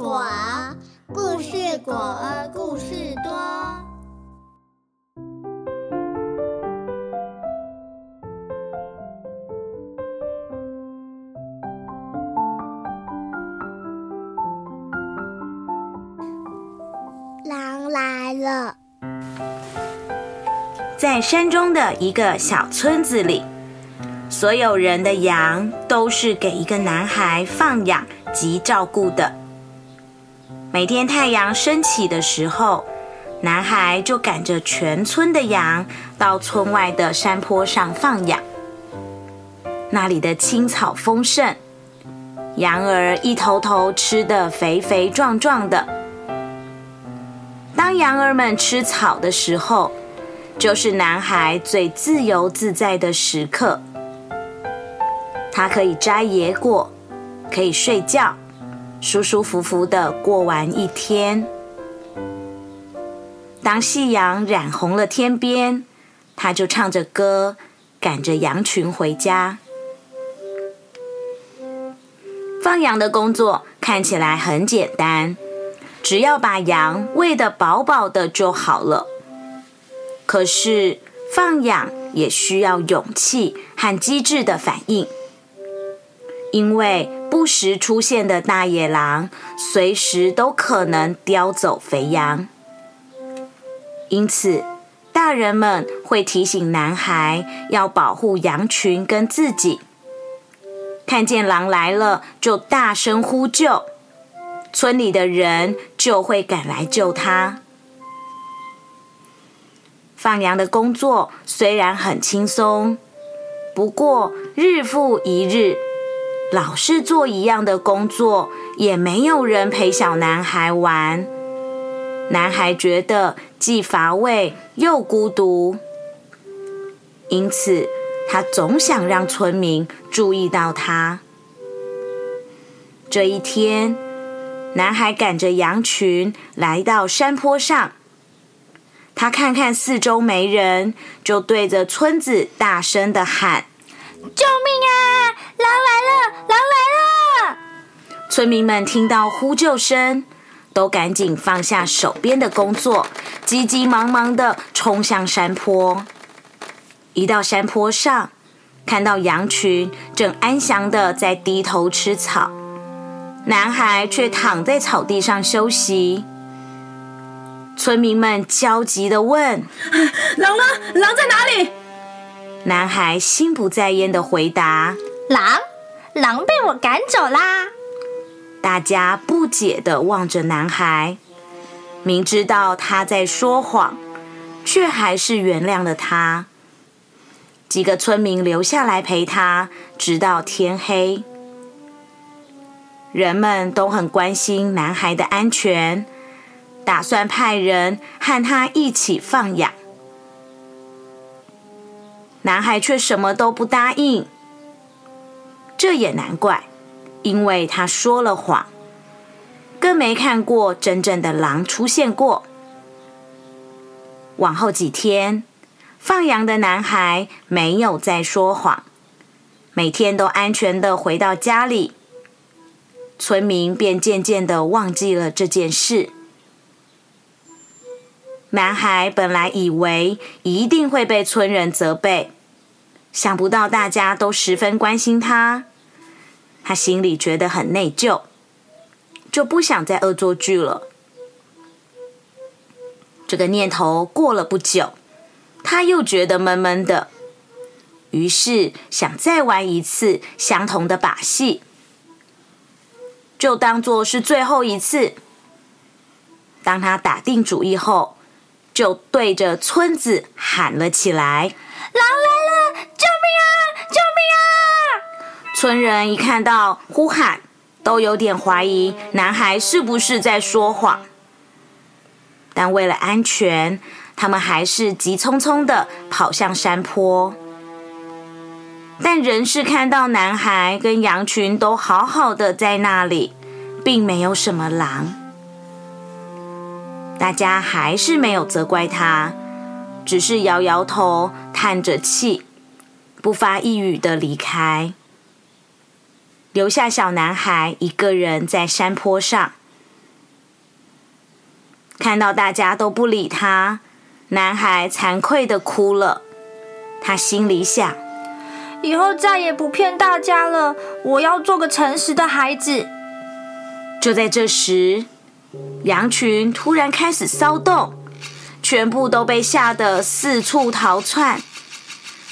果，故事果故事多。狼来了，在山中的一个小村子里。所有人的羊都是给一个男孩放养及照顾的。每天太阳升起的时候，男孩就赶着全村的羊到村外的山坡上放养。那里的青草丰盛，羊儿一头头吃得肥肥壮壮的。当羊儿们吃草的时候，就是男孩最自由自在的时刻。他可以摘野果，可以睡觉，舒舒服服的过完一天。当夕阳染红了天边，他就唱着歌，赶着羊群回家。放羊的工作看起来很简单，只要把羊喂得饱饱的就好了。可是放养也需要勇气和机智的反应。因为不时出现的大野狼，随时都可能叼走肥羊，因此大人们会提醒男孩要保护羊群跟自己。看见狼来了，就大声呼救，村里的人就会赶来救他。放羊的工作虽然很轻松，不过日复一日。老是做一样的工作，也没有人陪小男孩玩。男孩觉得既乏味又孤独，因此他总想让村民注意到他。这一天，男孩赶着羊群来到山坡上，他看看四周没人，就对着村子大声的喊：“救命啊！狼来了！”狼来了村民们听到呼救声，都赶紧放下手边的工作，急急忙忙的冲向山坡。一到山坡上，看到羊群正安详的在低头吃草，男孩却躺在草地上休息。村民们焦急的问：“狼呢？狼在哪里？”男孩心不在焉的回答：“狼，狼被我赶走啦。”大家不解的望着男孩，明知道他在说谎，却还是原谅了他。几个村民留下来陪他，直到天黑。人们都很关心男孩的安全，打算派人和他一起放养。男孩却什么都不答应，这也难怪。因为他说了谎，更没看过真正的狼出现过。往后几天，放羊的男孩没有再说谎，每天都安全的回到家里。村民便渐渐的忘记了这件事。男孩本来以为一定会被村人责备，想不到大家都十分关心他。他心里觉得很内疚，就不想再恶作剧了。这个念头过了不久，他又觉得闷闷的，于是想再玩一次相同的把戏，就当做是最后一次。当他打定主意后，就对着村子喊了起来：“狼来了，救命啊，救命啊！”村人一看到呼喊，都有点怀疑男孩是不是在说谎。但为了安全，他们还是急匆匆的跑向山坡。但仍是看到男孩跟羊群都好好的在那里，并没有什么狼。大家还是没有责怪他，只是摇摇头，叹着气，不发一语的离开。留下小男孩一个人在山坡上，看到大家都不理他，男孩惭愧的哭了。他心里想：以后再也不骗大家了，我要做个诚实的孩子。就在这时，羊群突然开始骚动，全部都被吓得四处逃窜。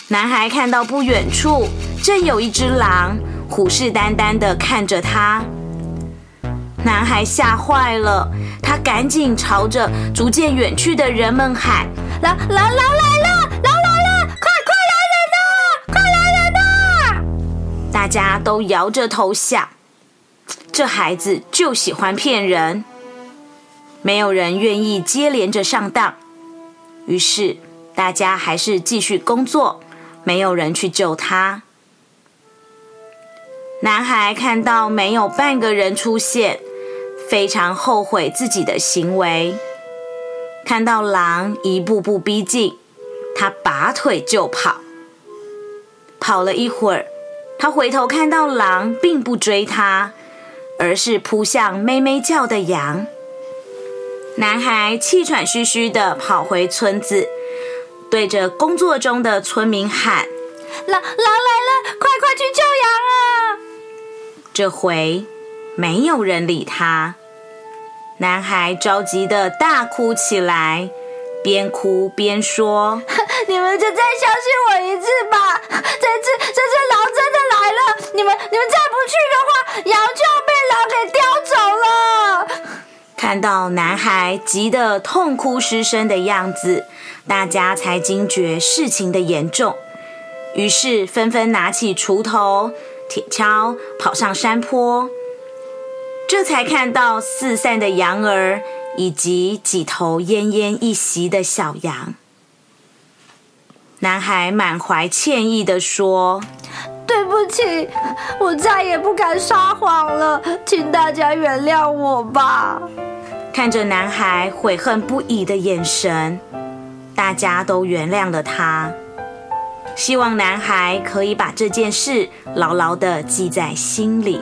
男孩看到不远处正有一只狼，虎视眈眈的看着他。男孩吓坏了，他赶紧朝着逐渐远去的人们喊：“狼狼狼来了！狼来了！快快来人呐！快来人呐！”大家都摇着头想。这孩子就喜欢骗人，没有人愿意接连着上当，于是大家还是继续工作，没有人去救他。男孩看到没有半个人出现，非常后悔自己的行为。看到狼一步步逼近，他拔腿就跑。跑了一会儿，他回头看到狼并不追他。而是扑向咩咩叫的羊。男孩气喘吁吁地跑回村子，对着工作中的村民喊：“狼狼来了，快快去救羊啊！”这回没有人理他。男孩着急的大哭起来，边哭边说：“你们就再相信我一次吧！这次这次狼真的来了，你们你们再不去的话，羊就要被狼……”给叼走了。看到男孩急得痛哭失声的样子，大家才惊觉事情的严重，于是纷纷拿起锄头、铁锹，跑上山坡。这才看到四散的羊儿以及几头奄奄一息的小羊。男孩满怀歉意地说。对不起，我再也不敢撒谎了，请大家原谅我吧。看着男孩悔恨不已的眼神，大家都原谅了他。希望男孩可以把这件事牢牢的记在心里。